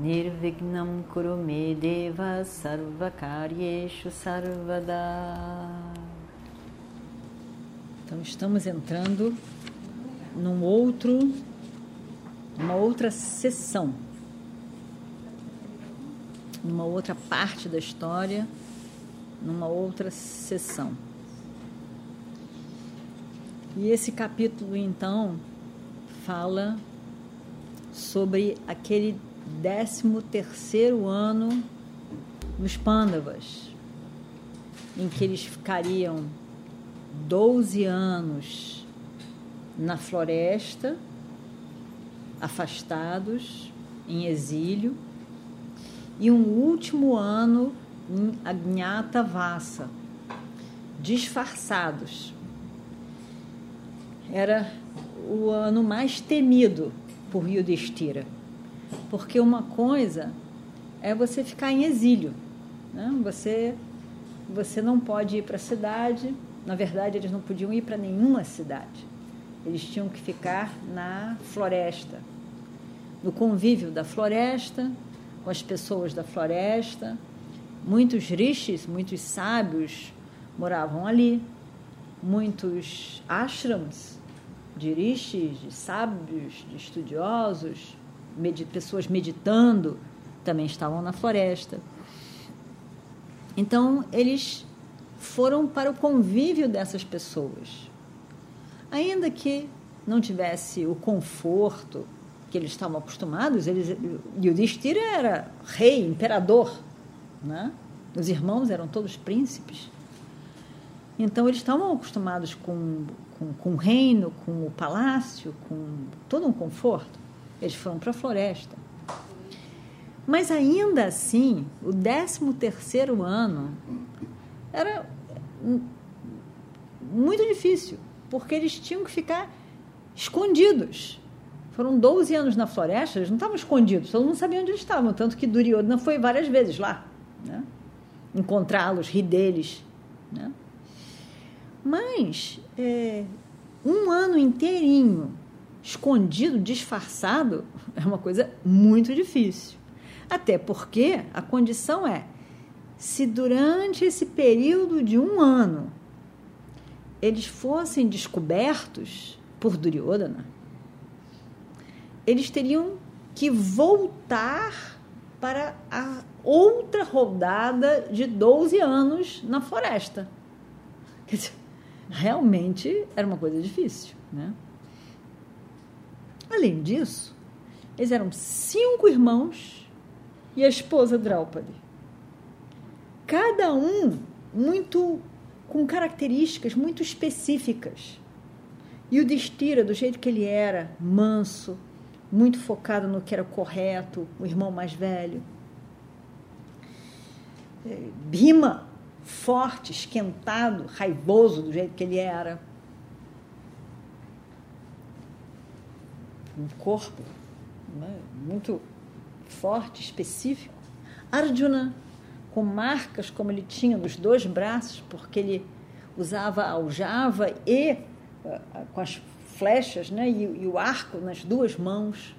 Nirvignam Kurume Deva Sarvakaryeshu Sarvada. Então estamos entrando num outro uma outra sessão numa outra parte da história numa outra sessão. E esse capítulo, então, fala sobre aquele 13 terceiro ano nos Pândavas, em que eles ficariam 12 anos na floresta, afastados, em exílio, e um último ano em Agnata Vassa, disfarçados era o ano mais temido por Yudhishthira. Porque uma coisa é você ficar em exílio. Né? Você, você não pode ir para a cidade. Na verdade, eles não podiam ir para nenhuma cidade. Eles tinham que ficar na floresta, no convívio da floresta, com as pessoas da floresta. Muitos rishis, muitos sábios moravam ali. Muitos ashrams de rishis, de sábios, de estudiosos, pessoas meditando, também estavam na floresta. Então, eles foram para o convívio dessas pessoas. Ainda que não tivesse o conforto que eles estavam acostumados, eles, Yudhishthira era rei, imperador, né? os irmãos eram todos príncipes. Então, eles estavam acostumados com com, com o reino, com o palácio, com todo um conforto. Eles foram para a floresta. Mas ainda assim, o 13 terceiro ano era muito difícil, porque eles tinham que ficar escondidos. Foram 12 anos na floresta, eles não estavam escondidos, todo mundo sabia onde eles estavam, tanto que Duryodhana foi várias vezes lá, né? encontrá-los, rir deles. Né? Mas é, um ano inteirinho escondido, disfarçado, é uma coisa muito difícil. Até porque a condição é: se durante esse período de um ano eles fossem descobertos por Duryodhana, eles teriam que voltar para a outra rodada de 12 anos na floresta. Quer dizer, realmente era uma coisa difícil. Né? Além disso, eles eram cinco irmãos e a esposa Draupadi. Cada um muito com características muito específicas. E o Destira, do jeito que ele era, manso, muito focado no que era correto, o irmão mais velho. É, Bhima, forte, esquentado, raivoso do jeito que ele era. Um corpo né, muito forte, específico. Arjuna, com marcas como ele tinha nos dois braços, porque ele usava aljava e uh, com as flechas né, e, e o arco nas duas mãos.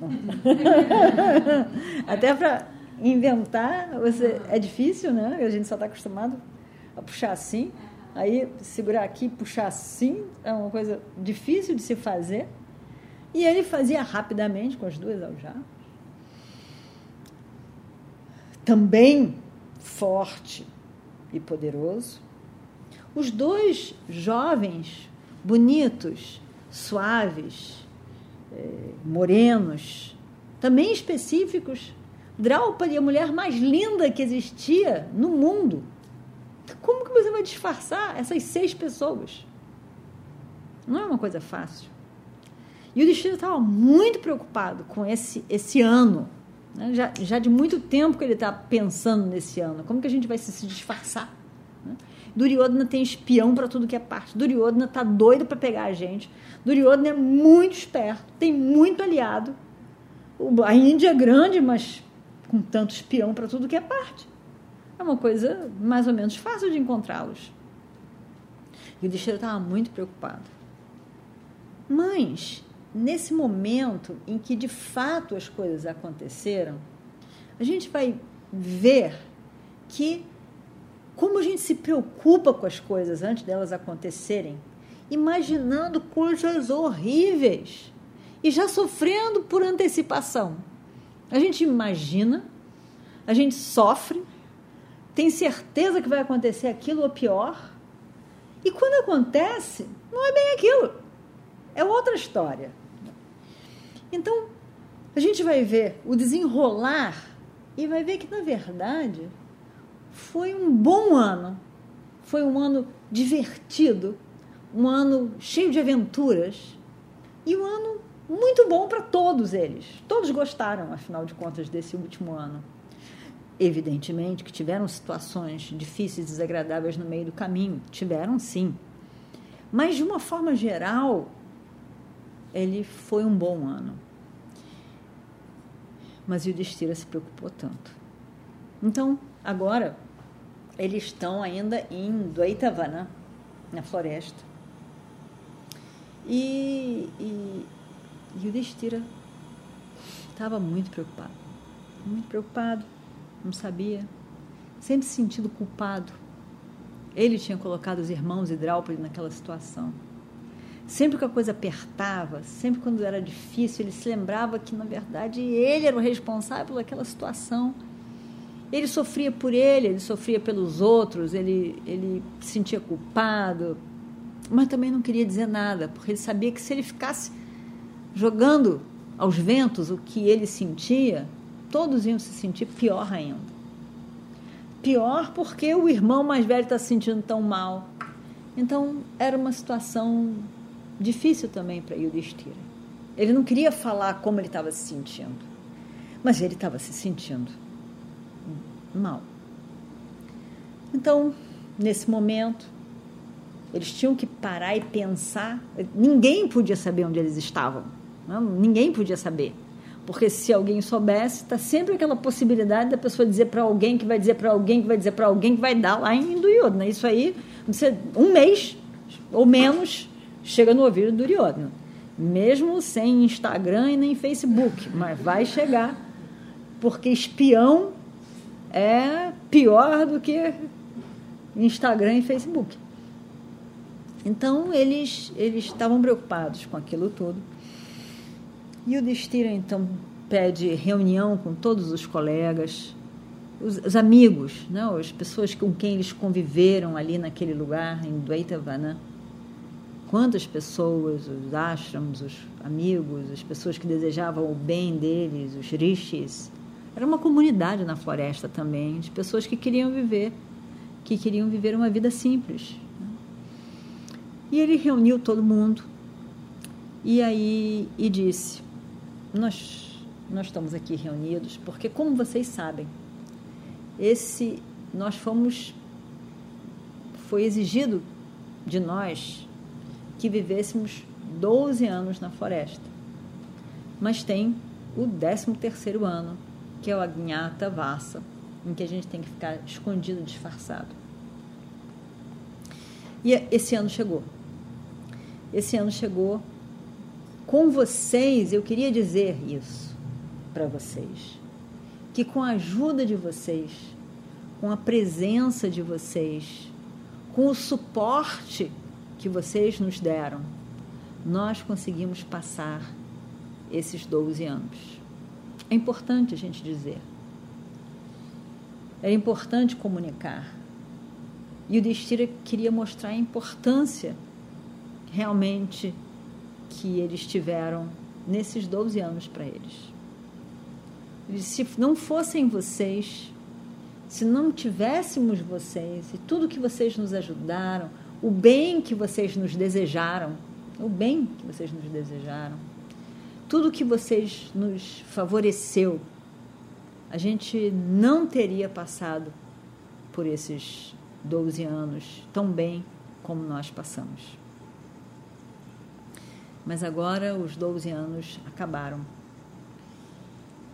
Até para inventar, você é difícil, né? A gente só está acostumado a puxar assim. Aí segurar aqui, puxar assim, é uma coisa difícil de se fazer. E ele fazia rapidamente com as duas aljavas. Também forte e poderoso. Os dois jovens, bonitos, suaves, eh, morenos, também específicos Draupadi, a mulher mais linda que existia no mundo. Como que você vai disfarçar essas seis pessoas? Não é uma coisa fácil. E o destino estava muito preocupado com esse, esse ano. Né? Já, já de muito tempo que ele está pensando nesse ano. Como que a gente vai se, se disfarçar? Né? Duryodhana tem espião para tudo que é parte. Duryodhana está doido para pegar a gente. Duryodhana é muito esperto, tem muito aliado. A Índia é grande, mas com tanto espião para tudo que é parte. É uma coisa mais ou menos fácil de encontrá-los. E o Destino estava muito preocupado. Mas, nesse momento em que de fato as coisas aconteceram, a gente vai ver que como a gente se preocupa com as coisas antes delas acontecerem, imaginando coisas horríveis e já sofrendo por antecipação. A gente imagina, a gente sofre, tem certeza que vai acontecer aquilo ou pior, e quando acontece, não é bem aquilo, é outra história. Então, a gente vai ver o desenrolar e vai ver que, na verdade, foi um bom ano. Foi um ano divertido, um ano cheio de aventuras e um ano muito bom para todos eles. Todos gostaram, afinal de contas, desse último ano. Evidentemente que tiveram situações difíceis desagradáveis no meio do caminho, tiveram sim. Mas, de uma forma geral, ele foi um bom ano. Mas o Yudhishthira se preocupou tanto. Então, agora, eles estão ainda em Dvaitavana, na floresta. E, e, e o Destira estava muito preocupado. Muito preocupado, não sabia. Sempre se sentindo culpado. Ele tinha colocado os irmãos Hidráulico naquela situação. Sempre que a coisa apertava, sempre quando era difícil, ele se lembrava que, na verdade, ele era o responsável pelaquela situação ele sofria por ele, ele sofria pelos outros, ele, ele se sentia culpado, mas também não queria dizer nada, porque ele sabia que se ele ficasse jogando aos ventos o que ele sentia, todos iam se sentir pior ainda. Pior porque o irmão mais velho está se sentindo tão mal. Então, era uma situação difícil também para Yudhishthira. Ele não queria falar como ele estava se sentindo, mas ele estava se sentindo mal. Então, nesse momento, eles tinham que parar e pensar. Ninguém podia saber onde eles estavam. Não? Ninguém podia saber. Porque se alguém soubesse, está sempre aquela possibilidade da pessoa dizer para alguém, que vai dizer para alguém, que vai dizer para alguém, que vai dar lá em Duryodhana. Isso aí, você, um mês ou menos, chega no ouvido do Duryodhana. Mesmo sem Instagram e nem Facebook. Mas vai chegar. Porque espião é pior do que Instagram e Facebook. Então eles eles estavam preocupados com aquilo tudo. E o Destira então pede reunião com todos os colegas, os, os, amigos, né, as pessoas com quem eles conviveram ali naquele lugar em Dvaitavana. Quantas pessoas, os ashrams, os amigos, as pessoas que desejavam o bem deles, os rishis, era uma comunidade na floresta também, de pessoas que queriam viver, que queriam viver uma vida simples. E ele reuniu todo mundo e aí e disse: Nós, nós estamos aqui reunidos porque, como vocês sabem, esse nós fomos foi exigido de nós que vivêssemos 12 anos na floresta. Mas tem o 13 terceiro ano que é o Agnata Vassa, em que a gente tem que ficar escondido, disfarçado. E esse ano chegou. Esse ano chegou com vocês, eu queria dizer isso para vocês, que com a ajuda de vocês, com a presença de vocês, com o suporte que vocês nos deram, nós conseguimos passar esses 12 anos. É importante a gente dizer. É importante comunicar. E o Destira queria mostrar a importância realmente que eles tiveram nesses 12 anos para eles. Se não fossem vocês, se não tivéssemos vocês e tudo que vocês nos ajudaram, o bem que vocês nos desejaram, o bem que vocês nos desejaram, tudo que vocês nos favoreceu, a gente não teria passado por esses 12 anos tão bem como nós passamos. Mas agora os 12 anos acabaram.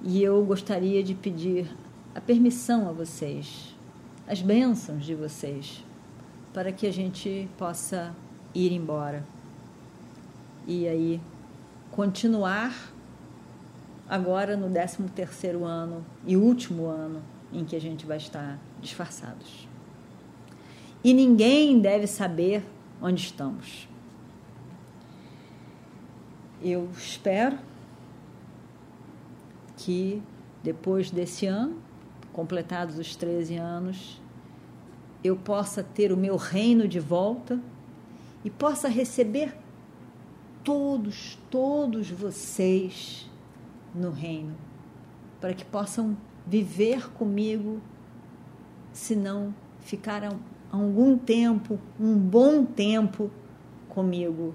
E eu gostaria de pedir a permissão a vocês, as bênçãos de vocês, para que a gente possa ir embora. E aí continuar agora no 13 terceiro ano e último ano em que a gente vai estar disfarçados. E ninguém deve saber onde estamos. Eu espero que depois desse ano, completados os 13 anos, eu possa ter o meu reino de volta e possa receber todos, todos vocês no reino, para que possam viver comigo, se não ficar algum tempo, um bom tempo comigo